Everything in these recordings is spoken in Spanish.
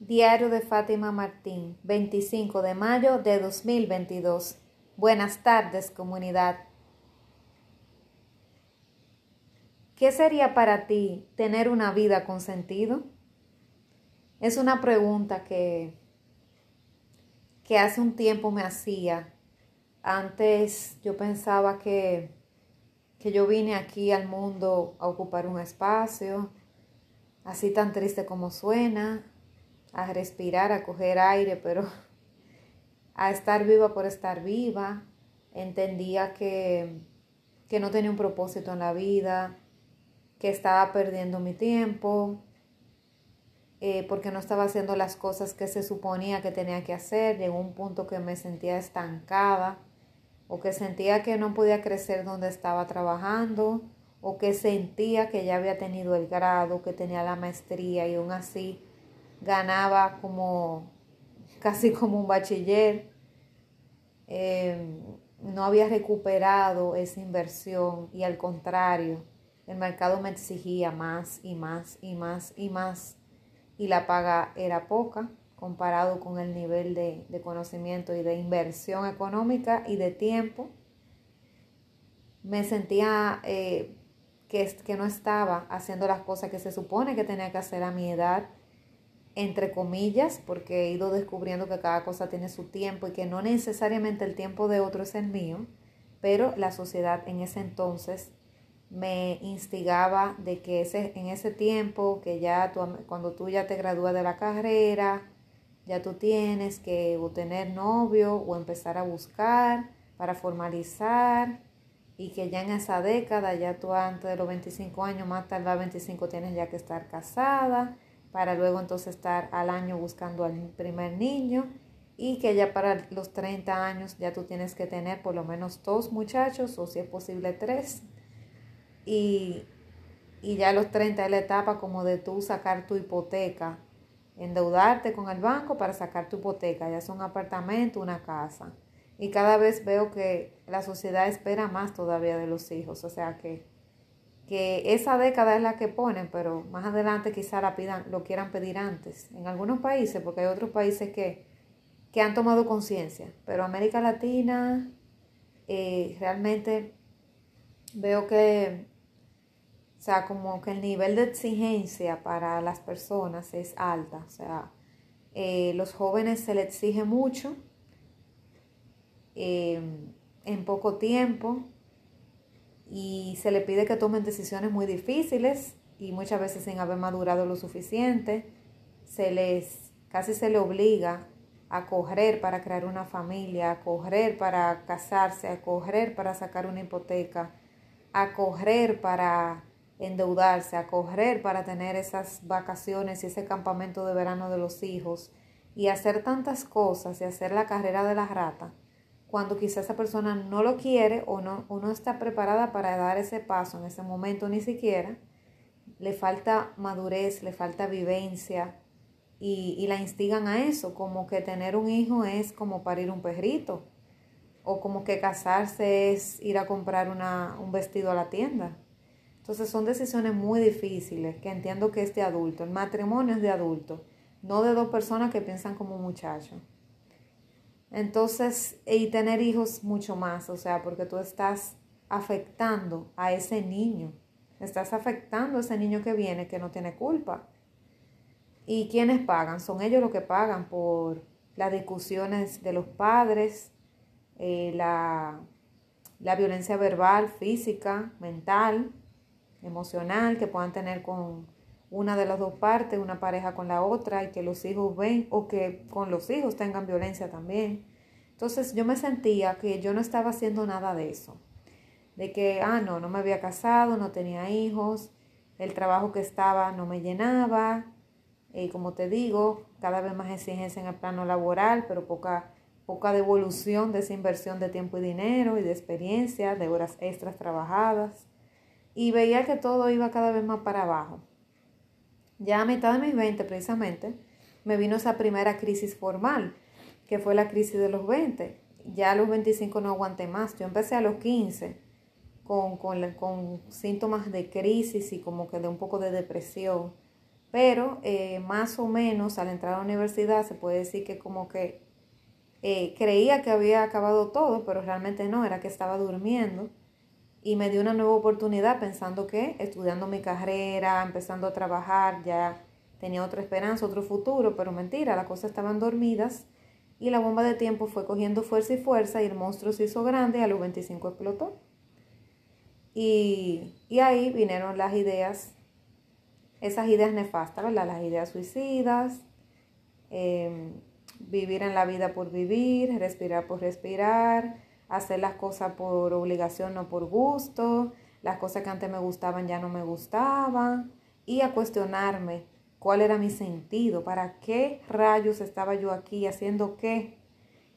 Diario de Fátima Martín, 25 de mayo de 2022. Buenas tardes, comunidad. ¿Qué sería para ti tener una vida con sentido? Es una pregunta que, que hace un tiempo me hacía. Antes yo pensaba que, que yo vine aquí al mundo a ocupar un espacio, así tan triste como suena, a respirar, a coger aire, pero a estar viva por estar viva. Entendía que, que no tenía un propósito en la vida, que estaba perdiendo mi tiempo, eh, porque no estaba haciendo las cosas que se suponía que tenía que hacer. Llegó un punto que me sentía estancada o que sentía que no podía crecer donde estaba trabajando o que sentía que ya había tenido el grado, que tenía la maestría y aún así ganaba como casi como un bachiller. Em, no había recuperado esa inversión y al contrario, el mercado me exigía más y más y más y más y la paga era poca comparado con el nivel de, conocimiento y de inversión económica y de tiempo. Me sentía eh, que, que no estaba haciendo las cosas que se supone que tenía que hacer a mi edad entre comillas, porque he ido descubriendo que cada cosa tiene su tiempo y que no necesariamente el tiempo de otro es el mío, pero la sociedad en ese entonces me instigaba de que ese, en ese tiempo, que ya cuando tú ya te gradúas de la carrera, ya tú tienes que o tener novio o empezar a buscar para formalizar y que ya en esa década, ya tú antes de los 25 años, más tarde a 25 tienes ya que estar casada para luego entonces estar al año buscando al primer niño y que ya para los 30 años ya tú tienes que tener por lo menos dos muchachos o si es posible tres. Y, y ya a los 30 es la etapa como de tú sacar tu hipoteca, endeudarte con el banco para sacar tu hipoteca, ya sea un apartamento, una casa. Y cada vez veo que la sociedad espera más todavía de los hijos, o sea que que esa década es la que ponen, pero más adelante quizá la pidan, lo quieran pedir antes. En algunos países, porque hay otros países que, que han tomado conciencia, pero América Latina eh, realmente veo que, o sea, como que el nivel de exigencia para las personas es alta, o sea, eh, los jóvenes se les exige mucho eh, en poco tiempo y se le pide que tomen decisiones muy difíciles y muchas veces sin haber madurado lo suficiente. Se les casi se le obliga a correr para crear una familia, a correr para casarse, a correr para sacar una hipoteca, a correr para endeudarse, a correr para tener esas vacaciones y ese campamento de verano de los hijos y hacer tantas cosas y hacer la carrera de la rata cuando quizá esa persona no lo quiere o no, no está preparada para dar ese paso en ese momento ni siquiera, le falta madurez, le falta vivencia y, y la instigan a eso, como que tener un hijo es como parir un perrito o como que casarse es ir a comprar una, un vestido a la tienda. Entonces son decisiones muy difíciles que entiendo que es de adulto. El matrimonio es de adulto, no de dos personas que piensan como muchachos. Entonces, y tener hijos mucho más, o sea, porque tú estás afectando a ese niño, estás afectando a ese niño que viene que no tiene culpa. ¿Y quiénes pagan? Son ellos los que pagan por las discusiones de los padres, eh, la, la violencia verbal, física, mental, emocional que puedan tener con una de las dos partes, una pareja con la otra y que los hijos ven o que con los hijos tengan violencia también. Entonces yo me sentía que yo no estaba haciendo nada de eso. De que, ah, no, no me había casado, no tenía hijos, el trabajo que estaba no me llenaba. Y como te digo, cada vez más exigencia en el plano laboral, pero poca, poca devolución de esa inversión de tiempo y dinero y de experiencia, de horas extras trabajadas. Y veía que todo iba cada vez más para abajo. Ya a mitad de mis 20 precisamente, me vino esa primera crisis formal, que fue la crisis de los 20. Ya a los 25 no aguanté más. Yo empecé a los 15 con, con, con síntomas de crisis y como que de un poco de depresión. Pero eh, más o menos al entrar a la universidad se puede decir que como que eh, creía que había acabado todo, pero realmente no, era que estaba durmiendo. Y me dio una nueva oportunidad pensando que estudiando mi carrera, empezando a trabajar, ya tenía otra esperanza, otro futuro, pero mentira, las cosas estaban dormidas y la bomba de tiempo fue cogiendo fuerza y fuerza y el monstruo se hizo grande y a los 25 explotó. Y, y ahí vinieron las ideas esas ideas nefastas, ¿verdad? Las ideas suicidas, em, vivir en la vida por vivir, respirar por respirar, hacer las cosas por obligación, no por gusto, las cosas que antes me gustaban ya no me gustaban, y a cuestionarme cuál era mi sentido, para qué rayos estaba yo aquí, haciendo qué,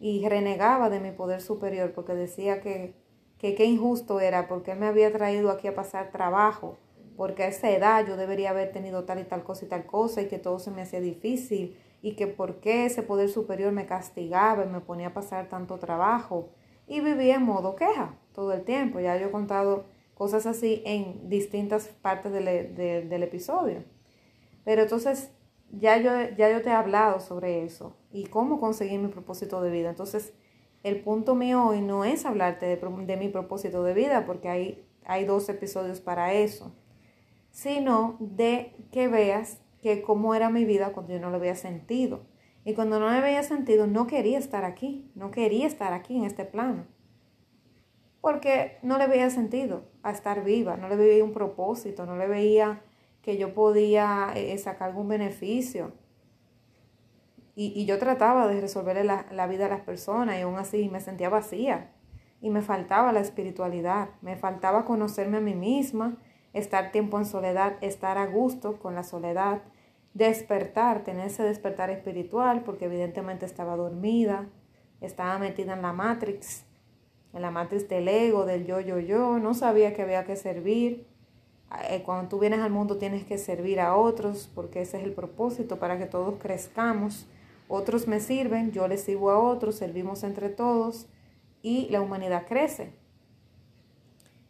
y renegaba de mi poder superior porque decía que, que qué injusto era, porque me había traído aquí a pasar trabajo porque a esa edad yo debería haber tenido tal y tal cosa y tal cosa y que todo se me hacía difícil y que por qué ese poder superior me castigaba y me ponía a pasar tanto trabajo y vivía en modo queja todo el tiempo. Ya yo he contado cosas así en distintas partes del, del episodio. Pero entonces ya yo, ya yo te he hablado sobre eso y cómo conseguir mi propósito de vida. Entonces el punto mío hoy no es hablarte de, de mi propósito de vida porque hay, hay dos episodios para eso sino de que veas que cómo era mi vida cuando yo no lo había sentido. Y cuando no le veía sentido, no quería estar aquí, no quería estar aquí en este plano. Porque no le veía sentido a estar viva, no le veía un propósito, no le veía que yo podía eh, sacar algún beneficio. Y, yo trataba de resolverle la, la vida a las personas y aún así me sentía vacía. Y me faltaba la espiritualidad, me faltaba conocerme a mí misma estar tiempo en soledad, estar a gusto con la soledad, despertar, tener ese despertar espiritual, porque evidentemente estaba dormida, estaba metida en la matrix, en la matrix del ego, del yo, yo, yo, no sabía que había que servir. Eh, cuando tú vienes al mundo tienes que servir a otros, porque ese es el propósito, para que todos crezcamos. Otros me sirven, yo les sirvo a otros, servimos entre todos y la humanidad crece.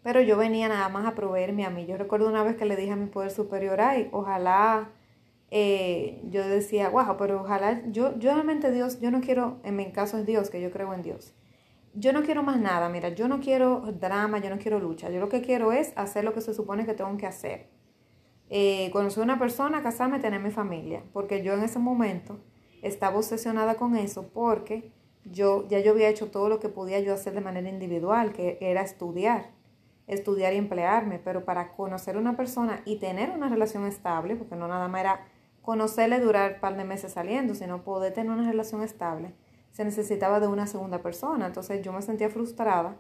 Pero yo venía nada más a proveerme a mí. Yo recuerdo una vez que le dije a mi poder superior, ay, ojalá, eh, yo decía, wow, pero ojalá, yo, yo realmente Dios, yo no quiero, en mi caso es Dios, que yo creo en Dios. Yo no quiero más nada, mira, yo no quiero drama, yo no quiero lucha. Yo lo que quiero es hacer lo que se supone que tengo que hacer. Eh, conocer una persona, casarme, tener mi familia. Porque yo en ese momento estaba obsesionada con eso porque yo ya yo había hecho todo lo que podía yo hacer de manera individual, que era estudiar estudiar y emplearme, pero para conocer a una persona y tener una relación estable, porque no nada más era conocerle durar un par de meses saliendo, sino poder tener una relación estable, se necesitaba de una segunda persona. Entonces yo me sentía frustrada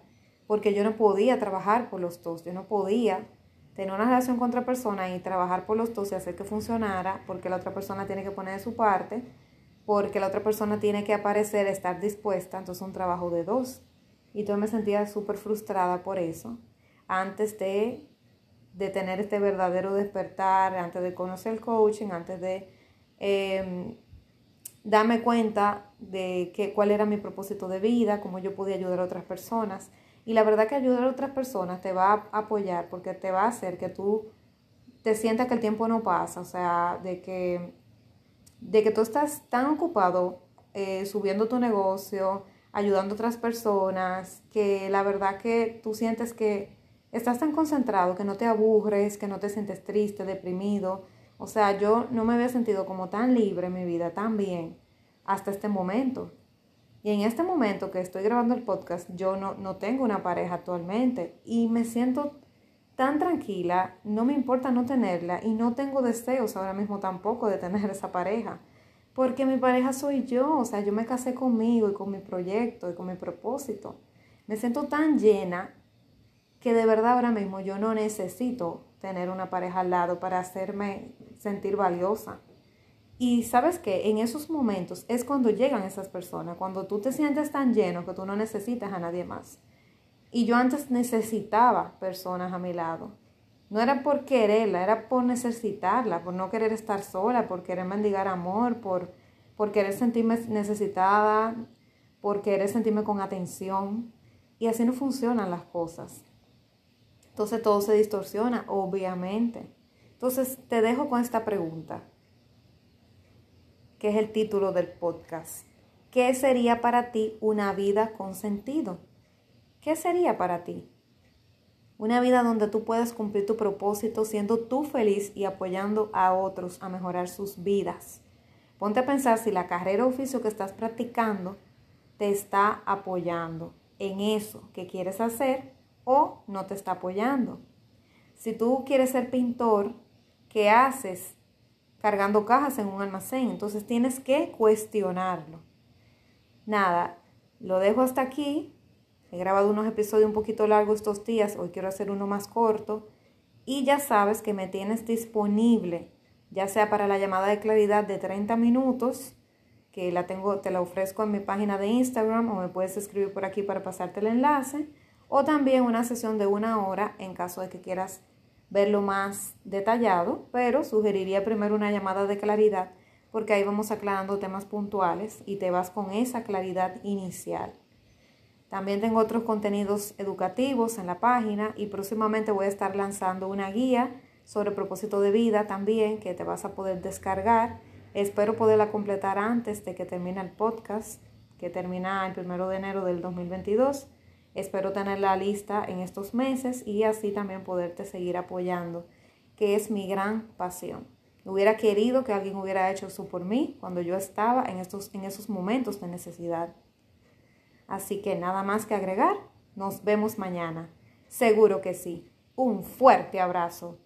porque yo no podía trabajar por los dos, yo no podía tener una relación con otra persona y trabajar por los dos y hacer que funcionara, porque la otra persona tiene que poner de su parte, porque la otra persona tiene que aparecer, estar dispuesta, entonces un trabajo de dos. Y yo me sentía súper frustrada por eso antes de, tener este verdadero despertar, antes de conocer el coaching, antes de em, darme cuenta de que, cuál era mi propósito de vida, cómo yo podía ayudar a otras personas. Y la verdad que ayudar a otras personas te va a apoyar porque te va a hacer que tú te sientas que el tiempo no pasa, o sea, de que, de que tú estás tan ocupado eh, subiendo tu negocio, ayudando a otras personas, que la verdad que tú sientes que Estás tan concentrado que no te aburres, que no te sientes triste, deprimido. O sea, yo no me había sentido como tan libre en mi vida, tan bien, hasta este momento. Y en este momento que estoy grabando el podcast, yo no, no tengo una pareja actualmente y me siento tan tranquila, no me importa no tenerla y no tengo deseos ahora mismo tampoco de tener esa pareja. Porque mi pareja soy yo, o sea, yo me casé conmigo y con mi proyecto y con mi propósito. Me siento tan llena que de verdad ahora mismo yo no necesito tener una pareja al lado para hacerme sentir valiosa. Y sabes que en esos momentos es cuando llegan esas personas, cuando tú te sientes tan lleno que tú no necesitas a nadie más. Y yo antes necesitaba personas a mi lado. No era por quererla, era por necesitarla, por no querer estar sola, por querer mendigar amor, por, por querer sentirme necesitada, por querer sentirme con atención. Y así no funcionan las cosas. Entonces todo se distorsiona, obviamente. Entonces te dejo con esta pregunta. que es el título del podcast. ¿Qué sería para ti una vida con sentido? ¿Qué sería para ti? Una vida donde tú puedes cumplir tu propósito siendo tú feliz y apoyando a otros a mejorar sus vidas. Ponte a pensar si la carrera o oficio que estás practicando te está apoyando en eso que quieres hacer o no te está apoyando. Si tú quieres ser pintor, ¿qué haces cargando cajas en un almacén? Entonces tienes que cuestionarlo. Nada, lo dejo hasta aquí. He grabado unos episodios un poquito largos estos días, hoy quiero hacer uno más corto. Y ya sabes que me tienes disponible, ya sea para la llamada de claridad de 30 minutos, que la tengo, te la ofrezco en mi página de Instagram o me puedes escribir por aquí para pasarte el enlace, o también una sesión de una hora en caso de que quieras verlo más detallado, pero sugeriría primero una llamada de claridad porque ahí vamos aclarando temas puntuales y te vas con esa claridad inicial. También tengo otros contenidos educativos en la página y próximamente voy a estar lanzando una guía sobre propósito de vida también que te vas a poder descargar. Espero poderla completar antes de que termine el podcast, que termina el primero de enero del 2022. Espero tenerla lista en estos meses y así también poderte seguir apoyando, que es mi gran pasión. Hubiera querido que alguien hubiera hecho eso por mí cuando yo estaba en, estos, en esos momentos de necesidad. Así que nada más que agregar. Nos vemos mañana. Seguro que sí. Un fuerte abrazo.